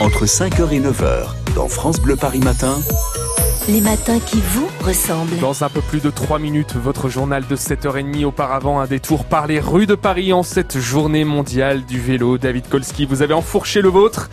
entre 5h et 9h dans France Bleu Paris Matin. Les matins qui vous ressemblent. Dans un peu plus de 3 minutes, votre journal de 7h30 auparavant, un détour par les rues de Paris en cette journée mondiale du vélo. David Kolski, vous avez enfourché le vôtre.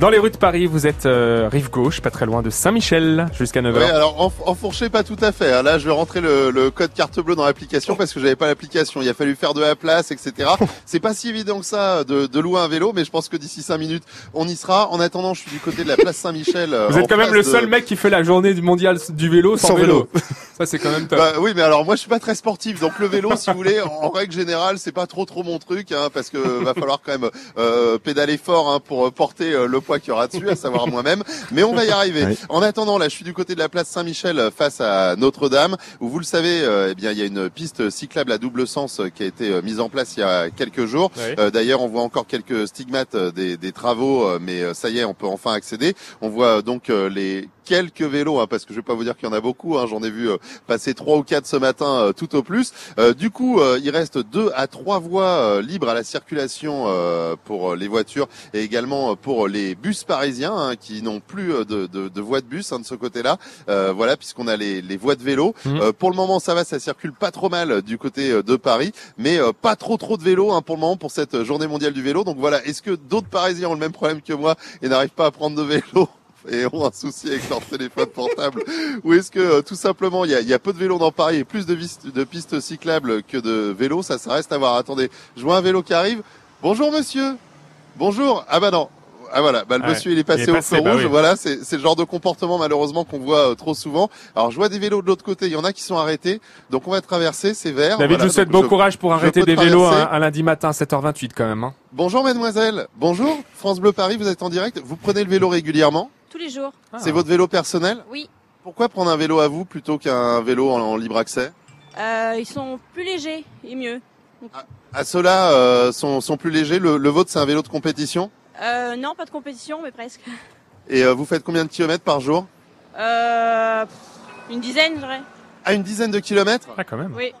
Dans les rues de Paris, vous êtes euh, rive gauche, pas très loin de Saint-Michel, jusqu'à 9h. Oui, alors en, enfourché pas tout à fait. hein. Là, je vais rentrer le, le code carte bleue dans l'application parce que j'avais pas l'application. Il a fallu faire de la place, etc. C'est pas si évident que ça de, de louer un vélo, mais je pense que d'ici 5 minutes, on y sera. En attendant, je suis du côté de la place Saint-Michel. euh, Vous êtes quand même le de- seul mec qui fait la journée du mondial du vélo sans, Sans vélo. Ça, c'est quand même top. Bah oui, mais alors moi je suis pas très sportif, donc le vélo, si vous voulez, en, règle générale, c'est pas trop trop mon truc, hein, parce que va falloir quand même euh, pédaler fort hein, pour porter euh, le poids qu'il y aura dessus, à savoir moi-même. Mais on va y arriver. Ouais. En attendant, là, je suis du côté de la place Saint-Michel face à Notre-Dame, où vous le savez, euh, eh bien, il y a une piste cyclable à double sens euh, qui a été mise en place il y a quelques jours. Ouais. Euh, D'ailleurs, on voit encore quelques stigmates des, des travaux, mais ça y est, on peut enfin accéder. On voit donc les quelques vélos, hein, parce que je vais pas vous dire qu'il y en a beaucoup. hein, J'en ai vu euh, passer trois ou quatre ce matin, euh, tout au plus. Euh, du coup, euh, il reste deux à trois voies euh, libres à la circulation euh, pour les voitures et également pour les bus parisiens hein, qui n'ont plus de, de, de voies de bus hein, de ce côté-là. Euh, voilà, puisqu'on a les, les voies de vélo. Euh, pour le moment, ça va, ça circule pas trop mal du côté de Paris, mais euh, pas trop trop de vélos hein, pour le moment pour cette journée mondiale du vélo. Donc voilà, est-ce que d'autres Parisiens ont le même problème que moi et n'arrivent pas à prendre de vélo? Et ont un souci avec leur téléphone portable. Ou est-ce que euh, tout simplement il y a, y a peu de vélos dans Paris et plus de, vis- de pistes cyclables que de vélos ça ça reste à voir. Attendez je vois un vélo qui arrive. Bonjour monsieur. Bonjour. Ah bah non. Ah voilà, bah, le Ouais, monsieur il est passé, il est au passé, feu bah rouge, oui. voilà, c'est le genre de comportement malheureusement qu'on voit euh, trop souvent. Alors je vois des vélos de l'autre côté, il y en a qui sont arrêtés, donc on va traverser, c'est vert. David, voilà, je vous souhaite bon courage pour je arrêter des vélos un, un lundi matin, 7h28 quand même. Hein. Bonjour mademoiselle, bonjour, France Bleu Paris, vous êtes en direct, vous prenez le vélo régulièrement, les jours. c'est votre vélo personnel? Oui. Pourquoi prendre un vélo à vous plutôt qu'un vélo en, en libre accès? Euh, ils sont plus légers et mieux. Ah, ceux-là euh, sont, sont plus légers, le, le vôtre c'est un vélo de compétition? Euh, non, pas de compétition, mais presque. et euh, vous faites combien de kilomètres par jour? Euh, une dizaine, je dirais. À une dizaine de kilomètres? Ah, quand même. Oui.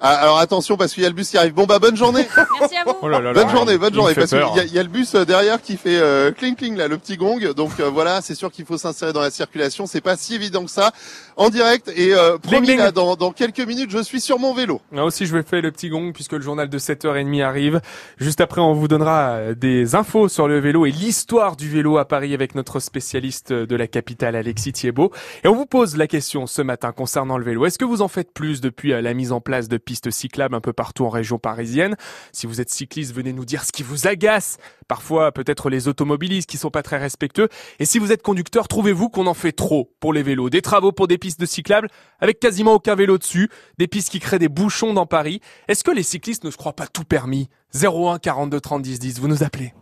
Ah, Alors attention parce qu'il y a le bus qui arrive, bon bah bonne journée Merci à vous. Oh là là là. Bonne journée, bonne journée. Parce qu'il y, a- il y a le bus euh, derrière qui fait euh, cling cling là, le petit gong. Donc euh, voilà, c'est sûr qu'il faut s'insérer dans la circulation. C'est pas si évident que ça. En direct et euh, promis Bling, bling. là, dans, dans quelques minutes, je suis sur mon vélo. Moi aussi, je vais faire le petit gong puisque le journal de 7h30 arrive. Juste après, on vous donnera euh, des infos sur le vélo et l'histoire du vélo à Paris avec notre spécialiste de la capitale, Alexis Thiebaud. Et on vous pose la question ce matin concernant le vélo. Est-ce que vous en faites plus depuis euh, la mise en place de pistes cyclables un peu partout en région parisienne Si vous êtes cycliste, venez nous dire ce qui vous agace. Parfois, peut-être les automobilistes qui sont pas très respectueux. Et si vous êtes conducteur, trouvez-vous qu'on en fait trop pour les vélos? Des travaux pour des pistes de cyclables avec quasiment aucun vélo dessus, des pistes qui créent des bouchons dans Paris. Est-ce que les cyclistes ne se croient pas tout permis? 01 42 30 10 10, vous nous appelez.